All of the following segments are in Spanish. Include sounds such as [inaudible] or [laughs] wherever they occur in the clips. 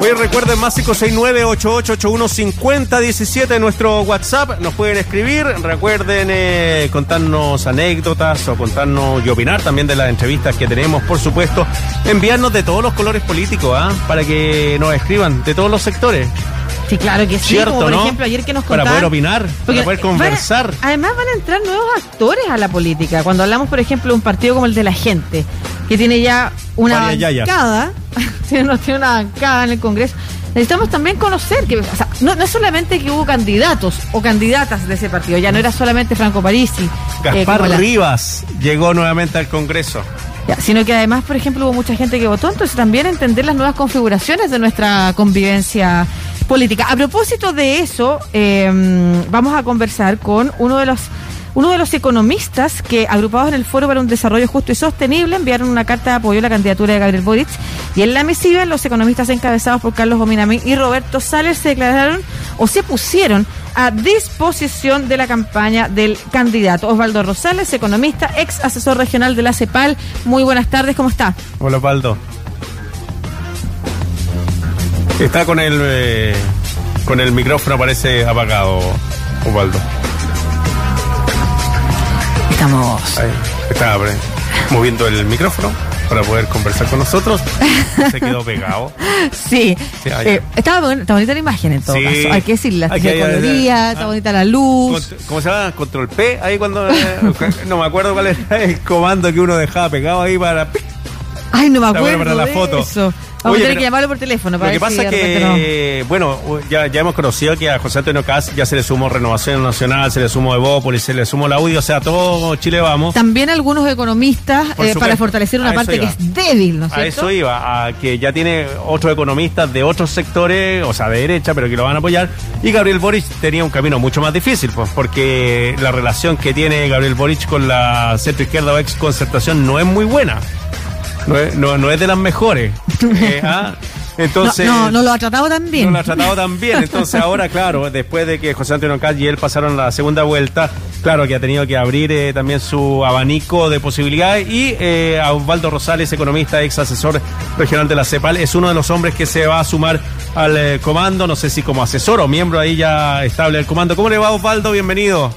Hoy recuerden más 569-8881-5017 nuestro WhatsApp. Nos pueden escribir. Recuerden eh, contarnos anécdotas o contarnos y opinar también de las entrevistas que tenemos, por supuesto. Enviarnos de todos los colores políticos, ¿ah? Para que nos escriban de todos los sectores. Sí, claro que sí. Cierto, como por ¿no? ejemplo, ayer que nos contaban. Para poder opinar, para poder van conversar. además van a entrar nuevos actores a la política. Cuando hablamos, por ejemplo, de un partido como el de la gente, que tiene ya una Varias bancada, [laughs] tiene, tiene una bancada en el Congreso. Necesitamos también conocer que, o sea, no, no es solamente que hubo candidatos o candidatas de ese partido, ya no era solamente Franco Parisi, eh, Gaspar la- Rivas llegó nuevamente al Congreso. ya, sino que además, por ejemplo, hubo mucha gente que votó, entonces también entender las nuevas configuraciones de nuestra convivencia política. A propósito de eso, eh, vamos a conversar con uno de los uno de los economistas que, agrupados en el Foro para un Desarrollo Justo y Sostenible, enviaron una carta de apoyo a la candidatura de Gabriel Boric. Y en la misiva, los economistas encabezados por Carlos Ominamín y Roberto Sales se declararon o se pusieron a disposición de la campaña del candidato. Osvaldo Rosales, economista, ex asesor regional de la CEPAL. Muy buenas tardes, ¿cómo está? Hola, Osvaldo. Está con el eh, con el micrófono parece apagado, Osvaldo. Estamos. Ahí, está moviendo el micrófono para poder conversar con nosotros. Se quedó pegado. Sí, Sí. Eh, está, bon- está bonita la imagen en todo Sí. caso. Hay que decirla, Hay que- colorida, ah. está bonita la luz. ¿Cómo se llama? Control P. Ahí cuando. eh, [laughs] no me acuerdo cuál era el comando que uno dejaba pegado ahí para. Ay, no me acuerdo para la de foto. eso. Vamos Oye, a tener que llamarlo por teléfono Lo para que ver si pasa repente que, bueno, ya, ya hemos conocido que a José Antonio Caz ya se le sumó Renovación Nacional, se le sumó Evópolis, se le sumó la UDI, o sea, todo Chile vamos. no. También algunos economistas eh, para fortalecer una A parte que es débil, ¿no es A cierto? eso iba, a que ya tiene otros economistas de otros sectores, o sea, de derecha, pero que lo van a apoyar. Y Gabriel Boric tenía un camino mucho más difícil, pues, porque la relación que tiene Gabriel Boric con la centro izquierda o ex concertación no es muy buena. No es, no, no es de las mejores. [laughs] Eh, ah, Entonces. no, no, no lo ha tratado tan bien. No lo ha tratado tan bien. Entonces [laughs] ahora, claro, después de que José Antonio Caz y él pasaron la segunda vuelta, claro que ha tenido que abrir eh, también su abanico de posibilidades. Y eh, a Osvaldo Rosales, economista, ex asesor regional de la CEPAL, es uno de los hombres que se va a sumar al eh, comando, no sé si como asesor o miembro ahí ya estable del comando. ¿Cómo le va Osvaldo? Bienvenido.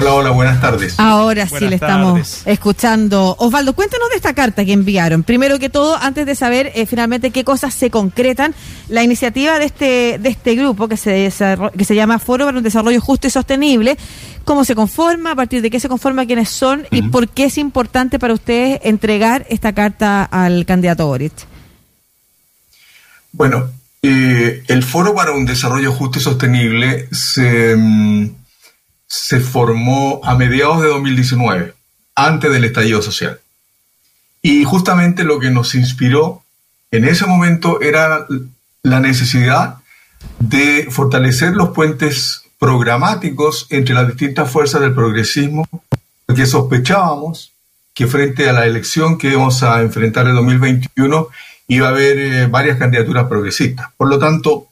Hola, hola, buenas tardes. Ahora sí le estamos escuchando. Osvaldo, cuéntanos de esta carta que enviaron. Primero que todo, antes de saber eh, finalmente qué cosas se concretan, la iniciativa de este, de este grupo que se, que se llama Foro para un Desarrollo Justo y Sostenible, cómo se conforma, a partir de qué se conforma, quiénes son y por qué es importante para ustedes entregar esta carta al candidato Boric. Bueno, eh, el Foro para un Desarrollo Justo y Sostenible se, mm, se formó a mediados de 2019, antes del estallido social. Y justamente lo que nos inspiró en ese momento era la necesidad de fortalecer los puentes programáticos entre las distintas fuerzas del progresismo, porque sospechábamos que frente a la elección que íbamos a enfrentar en 2021 iba a haber eh, varias candidaturas progresistas. Por lo tanto,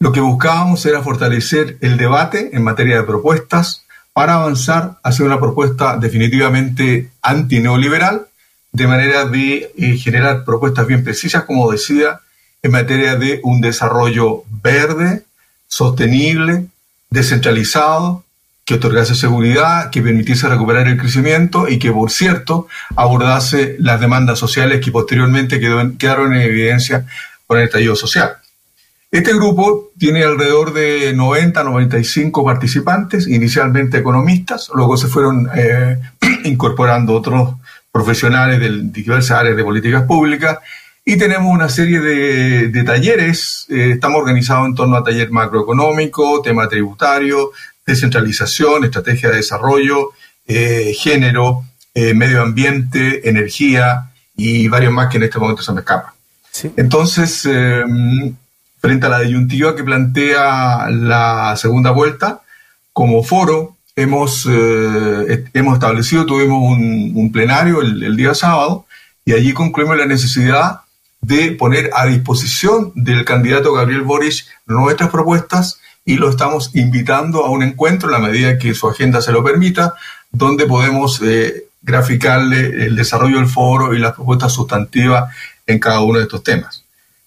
lo que buscábamos era fortalecer el debate en materia de propuestas para avanzar hacia una propuesta definitivamente antineoliberal, de manera de eh, generar propuestas bien precisas, como decía, en materia de un desarrollo verde, sostenible, descentralizado, que otorgase seguridad, que permitiese recuperar el crecimiento y que, por cierto, abordase las demandas sociales que posteriormente quedaron en evidencia con el estallido social. Este grupo tiene alrededor de 90, 95 participantes, inicialmente economistas, luego se fueron eh, [clears throat] incorporando otros profesionales de diversas áreas de políticas públicas y tenemos una serie de, de talleres, eh, estamos organizados en torno a taller macroeconómico, tema tributario, descentralización, estrategia de desarrollo, eh, género, medio ambiente, energía y varios más que en este momento se me escapan. Sí. Entonces, frente a la disyuntiva que plantea la segunda vuelta, como foro hemos, eh, hemos establecido, tuvimos un, plenario el, el día sábado y allí concluimos la necesidad de poner a disposición del candidato Gabriel Boric nuestras propuestas y lo estamos invitando a un encuentro en la medida que su agenda se lo permita, donde podemos eh, graficarle el desarrollo del foro y las propuestas sustantivas en cada uno de estos temas.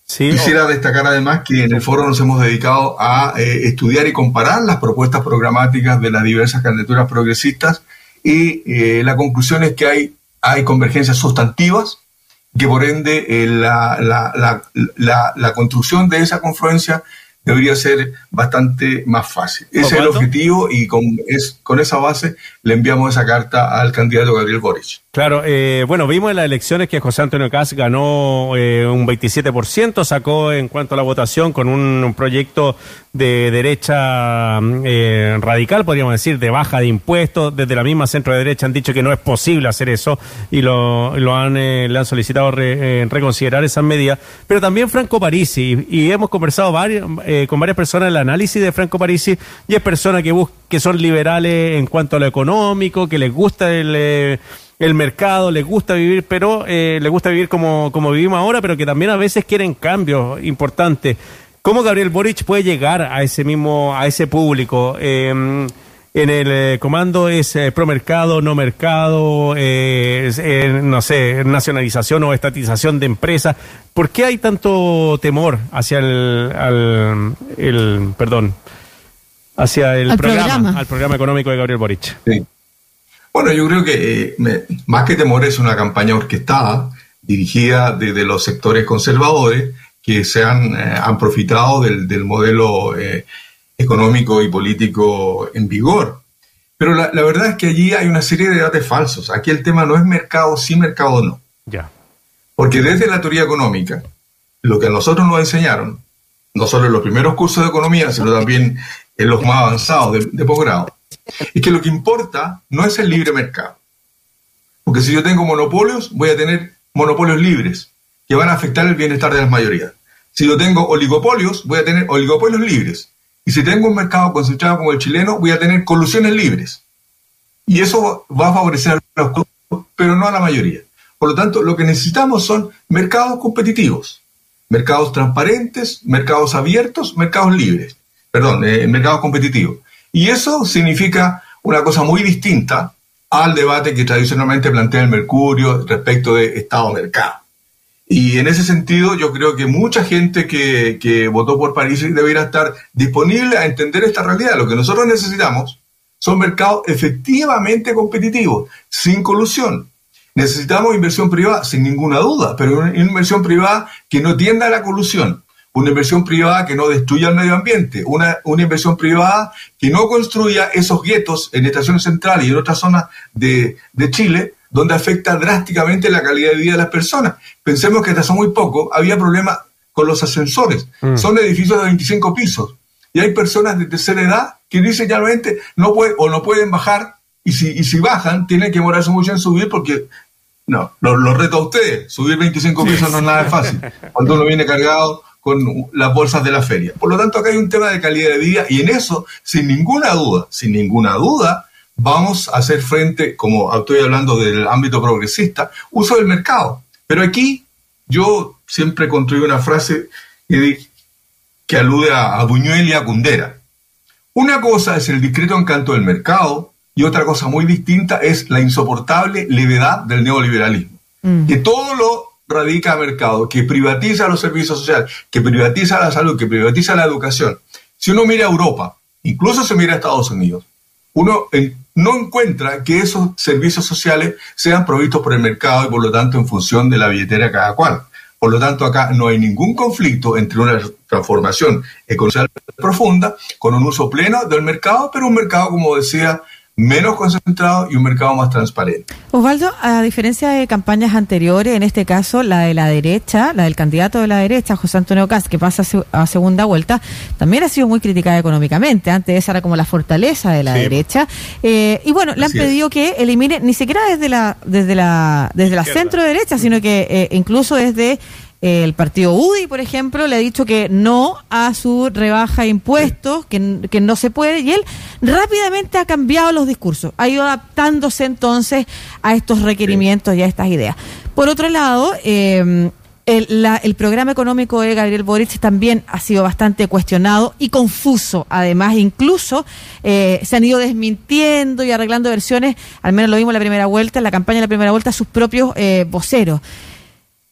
Quisiera destacar además que en el foro nos hemos dedicado a eh, estudiar y comparar las propuestas programáticas de las diversas candidaturas progresistas y eh, la conclusión es que hay, hay convergencias sustantivas, que por ende eh, la, la, la, la, construcción de esa confluencia debería ser bastante más fácil. Ese es el objetivo y con, es, con esa base le enviamos esa carta al candidato Gabriel Boric. Claro, eh, bueno, vimos en las elecciones que José Antonio Caz ganó eh, un 27%, sacó en cuanto a la votación con un, proyecto de derecha eh, radical, podríamos decir, de baja de impuestos. Desde la misma centro de derecha han dicho que no es posible hacer eso y lo, lo han, le han solicitado reconsiderar esas medidas. Pero también Franco Parisi, y, hemos conversado varios, con varias personas el análisis de Franco Parisi, y es persona que, que son liberales en cuanto a lo económico, que les gusta el el mercado, les gusta vivir, pero eh, les gusta vivir como, como vivimos ahora, pero que también a veces quieren cambios importantes. ¿Cómo Gabriel Boric puede llegar a ese mismo, a ese público? Em, en el eh, comando es eh, pro mercado, no mercado, no sé, nacionalización o estatización de empresas. ¿Por qué hay tanto temor hacia el, el perdón, hacia el programa, programa, al programa económico de Gabriel Boric? Sí. Bueno, yo creo que eh, más que temor es una campaña orquestada, dirigida desde los sectores conservadores que se han, eh, han profitado del, modelo eh, económico y político en vigor. Pero la, verdad es que allí hay una serie de debates falsos. Aquí el tema no es mercado sí, mercado no. Ya. Porque desde la teoría económica, lo que a nosotros nos enseñaron, no solo en los primeros cursos de economía, sino también en los más avanzados de, de posgrado, es que lo que importa no es el libre mercado. Porque si yo tengo monopolios, voy a tener monopolios libres que van a afectar el bienestar de las mayorías. Si yo tengo oligopolios, voy a tener oligopolios libres. Y si tengo un mercado concentrado como el chileno, voy a tener colusiones libres. Y eso va a favorecer a los pero no a la mayoría. Por lo tanto, lo que necesitamos son mercados competitivos, mercados transparentes, mercados abiertos, mercados libres, perdón, eh, mercados competitivos. Y eso significa una cosa muy distinta al debate que tradicionalmente plantea el Mercurio respecto de Estado-mercado. Y en ese sentido, yo creo que mucha gente que, votó por París debería estar disponible a entender esta realidad. Lo que nosotros necesitamos son mercados efectivamente competitivos, sin colusión. Necesitamos inversión privada, sin ninguna duda, pero una inversión privada que no tienda a la colusión una inversión privada que no destruya el medio ambiente, una, una inversión privada que no construya esos guetos en estaciones centrales y en otras zonas de, de Chile, donde afecta drásticamente la calidad de vida de las personas. Pensemos que hasta hace muy poco había problemas con los ascensores. Mm. Son edificios de 25 pisos. Y hay personas de tercera edad que dicen realmente no puede, o no pueden bajar, y si, y si bajan, tienen que morarse mucho en subir porque no, lo, lo reto a ustedes. Subir 25 pisos no es nada fácil. [laughs] Cuando uno viene cargado con las bolsas de la feria. Por lo tanto, acá hay un tema de calidad de vida y en eso, sin ninguna duda, sin ninguna duda, vamos a hacer frente, como estoy hablando del ámbito progresista, uso del mercado. Pero aquí yo siempre construí una frase que, alude a, Buñuel y a Cundera. Una cosa es el discreto encanto del mercado y otra cosa muy distinta es la insoportable levedad del neoliberalismo. Mm. Que todo lo radica mercado, que privatiza los servicios sociales, que privatiza la salud, que privatiza la educación. Si uno mira a Europa, incluso se mira a Estados Unidos, uno no encuentra que esos servicios sociales sean provistos por el mercado y por lo tanto en función de la billetera cada cual. Por lo tanto, acá no hay ningún conflicto entre una transformación económica profunda con un uso pleno del mercado, pero un mercado, como decía, menos concentrado y un mercado más transparente. Osvaldo, a diferencia de campañas anteriores, en este caso la de la derecha, la del candidato de la derecha, José Antonio Cast, que pasa a segunda vuelta, también ha sido muy criticada económicamente. Antes esa era como la fortaleza de la derecha. Eh, y bueno, le han pedido que elimine, ni siquiera desde la, desde la, desde la centro derecha, sino que eh, incluso desde el partido UDI, por ejemplo, le ha dicho que no a su rebaja de impuestos, que, no se puede, y él rápidamente ha cambiado los discursos, ha ido adaptándose entonces a estos requerimientos y a estas ideas. Por otro lado, em, el, programa económico de Gabriel Boric también ha sido bastante cuestionado y confuso. Además, incluso eh, se han ido desmintiendo y arreglando versiones, al menos lo vimos en la primera vuelta, en la campaña de la primera vuelta, sus propios eh, voceros.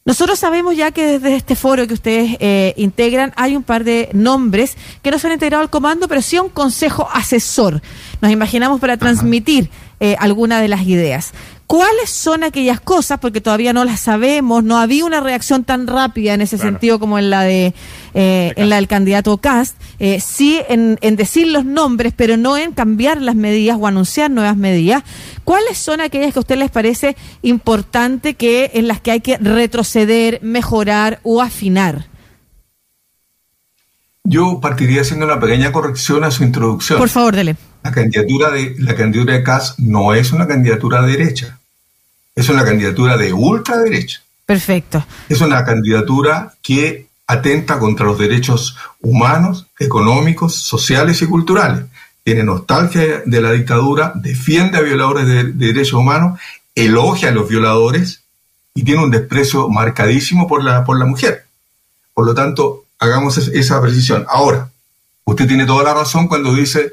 Nosotros sabemos ya que desde este foro que ustedes eh, integran hay un par de nombres que no se han integrado al comando, pero sí a un consejo asesor. Nos imaginamos para transmitir eh, alguna de las ideas. ¿Cuáles son aquellas cosas? Porque todavía no las sabemos, no había una reacción tan rápida en ese sentido como en la de eh, en la del candidato Cast. Eh, sí en, en, decir los nombres, pero no en cambiar las medidas o anunciar nuevas medidas. ¿Cuáles son aquellas que a usted les parece importante que en las que hay que retroceder, mejorar o afinar? Yo partiría haciendo una pequeña corrección a su introducción. Por favor, dele. La candidatura de la candidatura de Cast no es una candidatura de derecha es una candidatura de ultraderecha. Perfecto. Es una candidatura que atenta contra los derechos humanos, económicos, sociales y culturales. Tiene nostalgia de la dictadura, defiende a violadores de, derechos humanos, elogia a los violadores y tiene un desprecio marcadísimo por la, por la mujer. Por lo tanto, hagamos esa precisión. Ahora, usted tiene toda la razón cuando dice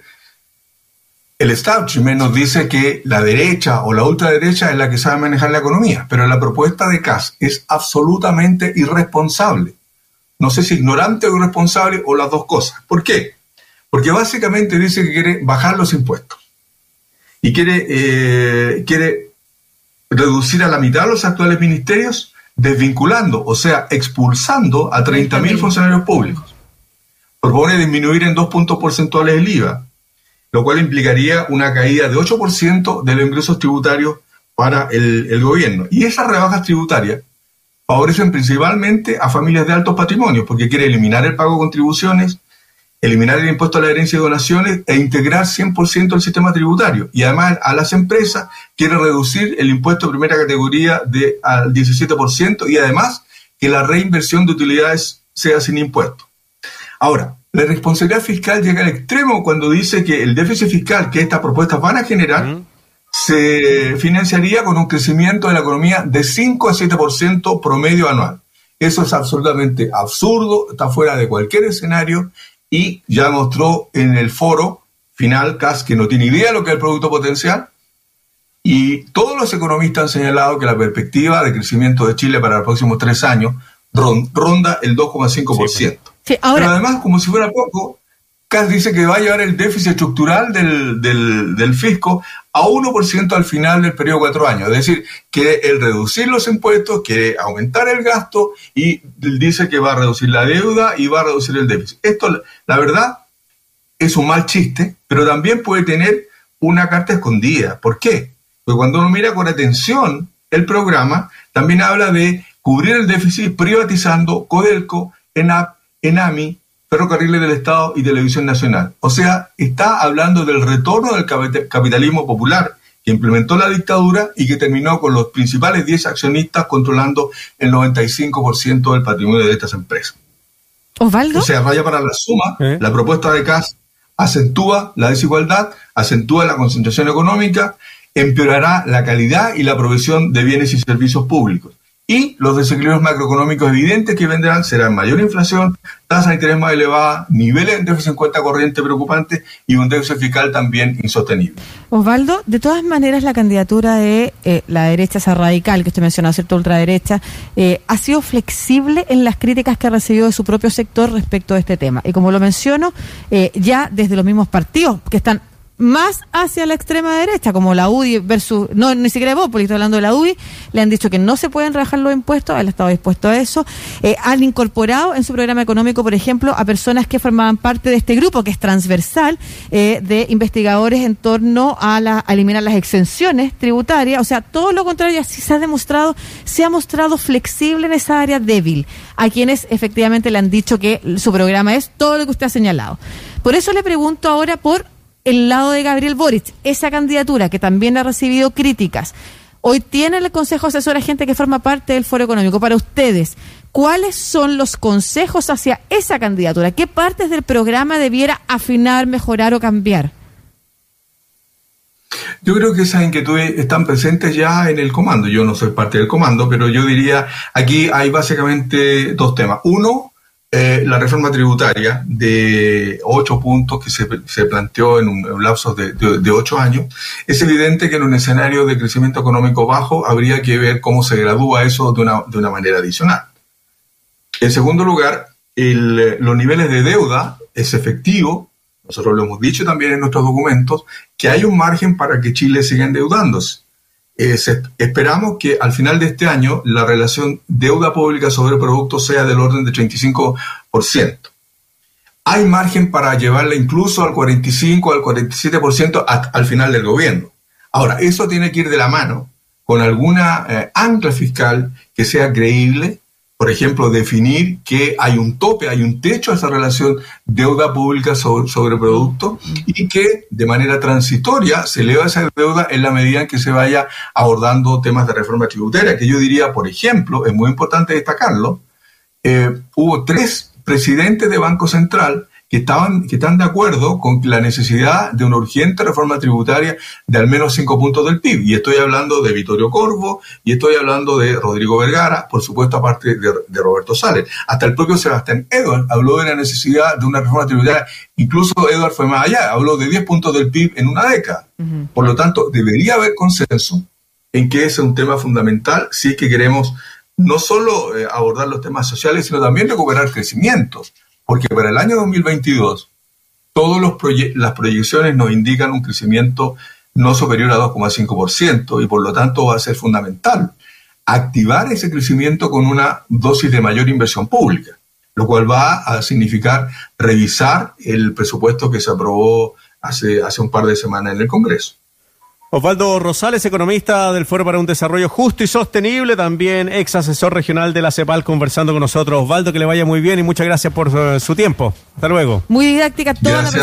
el establishment nos dice que la derecha o la ultraderecha es la que sabe manejar la economía, pero la propuesta de Kass es absolutamente irresponsable. No sé si ignorante o irresponsable o las dos cosas. ¿Por qué? Porque básicamente dice que quiere bajar los impuestos y quiere, eh, quiere reducir a la mitad los actuales ministerios, desvinculando, o sea, expulsando a 30.000 funcionarios públicos. Propone disminuir en dos puntos porcentuales el IVA, lo cual implicaría una caída de 8% de los ingresos tributarios para el, gobierno. Y esas rebajas tributarias favorecen principalmente a familias de altos patrimonios, porque quiere eliminar el pago de contribuciones, eliminar el impuesto a la herencia y donaciones e integrar 100% el sistema tributario. Y además a las empresas quiere reducir el impuesto de primera categoría de, al 17% y además que la reinversión de utilidades sea sin impuesto. Ahora, la responsabilidad fiscal llega al extremo cuando dice que el déficit fiscal que estas propuestas van a generar se financiaría con un crecimiento de la economía de 5 a 7% promedio anual. Eso es absolutamente absurdo, está fuera de cualquier escenario y ya mostró en el foro final CAS que no tiene idea de lo que es el producto potencial y todos los economistas han señalado que la perspectiva de crecimiento de Chile para los próximos tres años ronda el 2,5%. Pero además, como si fuera poco, Kass dice que va a llevar el déficit estructural del, del, fisco a 1% al final del periodo de cuatro años. Es decir, que el reducir los impuestos, quiere aumentar el gasto y dice que va a reducir la deuda y va a reducir el déficit. Esto, la verdad, es un mal chiste, pero también puede tener una carta escondida. ¿Por qué? Porque cuando uno mira con atención el programa, también habla de cubrir el déficit privatizando Codelco, ENAP ENAMI, Ferrocarriles del Estado y Televisión Nacional. O sea, está hablando del retorno del capitalismo popular que implementó la dictadura y que terminó con los principales 10 accionistas controlando el 95% del patrimonio de estas empresas. Osvaldo. O sea, vaya para la suma, ¿Eh? la propuesta de CAS acentúa la desigualdad, acentúa la concentración económica, empeorará la calidad y la provisión de bienes y servicios públicos y los desequilibrios macroeconómicos evidentes que vendrán serán mayor inflación, tasa de interés más elevada, niveles de déficit en cuenta corriente preocupantes y un déficit fiscal también insostenible. Osvaldo, de todas maneras la candidatura de eh, la derecha, esa radical que usted mencionó, ¿cierto? Ultraderecha, eh, ha sido flexible en las críticas que ha recibido de su propio sector respecto a este tema. Y como lo menciono, eh, ya desde los mismos partidos que están más hacia la extrema derecha, como la UDI versus, no, ni siquiera porque estoy hablando de la UDI, le han dicho que no se pueden rebajar los impuestos, él ha estado dispuesto a eso. Eh, han incorporado en su programa económico, por ejemplo, a personas que formaban parte de este grupo, que es transversal, eh, de investigadores en torno a, la, eliminar las exenciones tributarias. O sea, todo lo contrario, así se ha demostrado, se ha mostrado flexible en esa área débil, a quienes efectivamente le han dicho que su programa es todo lo que usted ha señalado. Por eso le pregunto ahora por el lado de Gabriel Boric, esa candidatura que también ha recibido críticas. Hoy tiene el Consejo Asesor a gente que forma parte del Foro Económico. Para ustedes, ¿cuáles son los consejos hacia esa candidatura? ¿Qué partes del programa debiera afinar, mejorar o cambiar? Yo creo que esas inquietudes están presentes ya en el comando. Yo no soy parte del comando, pero yo diría, aquí hay básicamente dos temas. Uno, eh, la reforma tributaria de ocho puntos que se, planteó en un, lapso de, ocho años, es evidente que en un escenario de crecimiento económico bajo habría que ver cómo se gradúa eso de una, de una manera adicional. En segundo lugar, el, los niveles de deuda es efectivo, nosotros lo hemos dicho también en nuestros documentos, que hay un margen para que Chile siga endeudándose. Eh, esperamos que al final de este año la relación deuda pública sobre producto sea del orden de 35%. Hay margen para llevarla incluso al 45, al 47% a, al final del gobierno. Ahora, eso tiene que ir de la mano con alguna eh, ancla fiscal que sea creíble, por ejemplo, definir que hay un tope, hay un techo a esa relación deuda pública sobre, sobre, producto y que de manera transitoria se eleva esa deuda en la medida en que se vaya abordando temas de reforma tributaria, que yo diría, por ejemplo, es muy importante destacarlo, eh, hubo tres presidentes de Banco Central que, estaban, que están de acuerdo con la necesidad de una urgente reforma tributaria de al menos cinco puntos del PIB. Y estoy hablando de Vittorio Corvo y estoy hablando de Rodrigo Vergara, por supuesto, aparte de, de Roberto Sales. Hasta el propio Sebastián Edward habló de la necesidad de una reforma tributaria. Incluso Edward fue más allá, habló de 10 puntos del PIB en una década. Uh -huh. Por lo tanto, debería haber consenso en que ese es un tema fundamental si es que queremos no solo eh, abordar los temas sociales, sino también recuperar crecimientos porque para el año 2022 todas las proyecciones nos indican un crecimiento no superior a 2,5% y por lo tanto va a ser fundamental activar ese crecimiento con una dosis de mayor inversión pública, lo cual va a significar revisar el presupuesto que se aprobó hace, hace un par de semanas en el Congreso. Osvaldo Rosales, economista del Foro para un Desarrollo Justo y Sostenible, también ex asesor regional de la CEPAL, conversando con nosotros. Osvaldo, que le vaya muy bien y muchas gracias por uh, su tiempo. Hasta luego. Muy didáctica toda gracias. la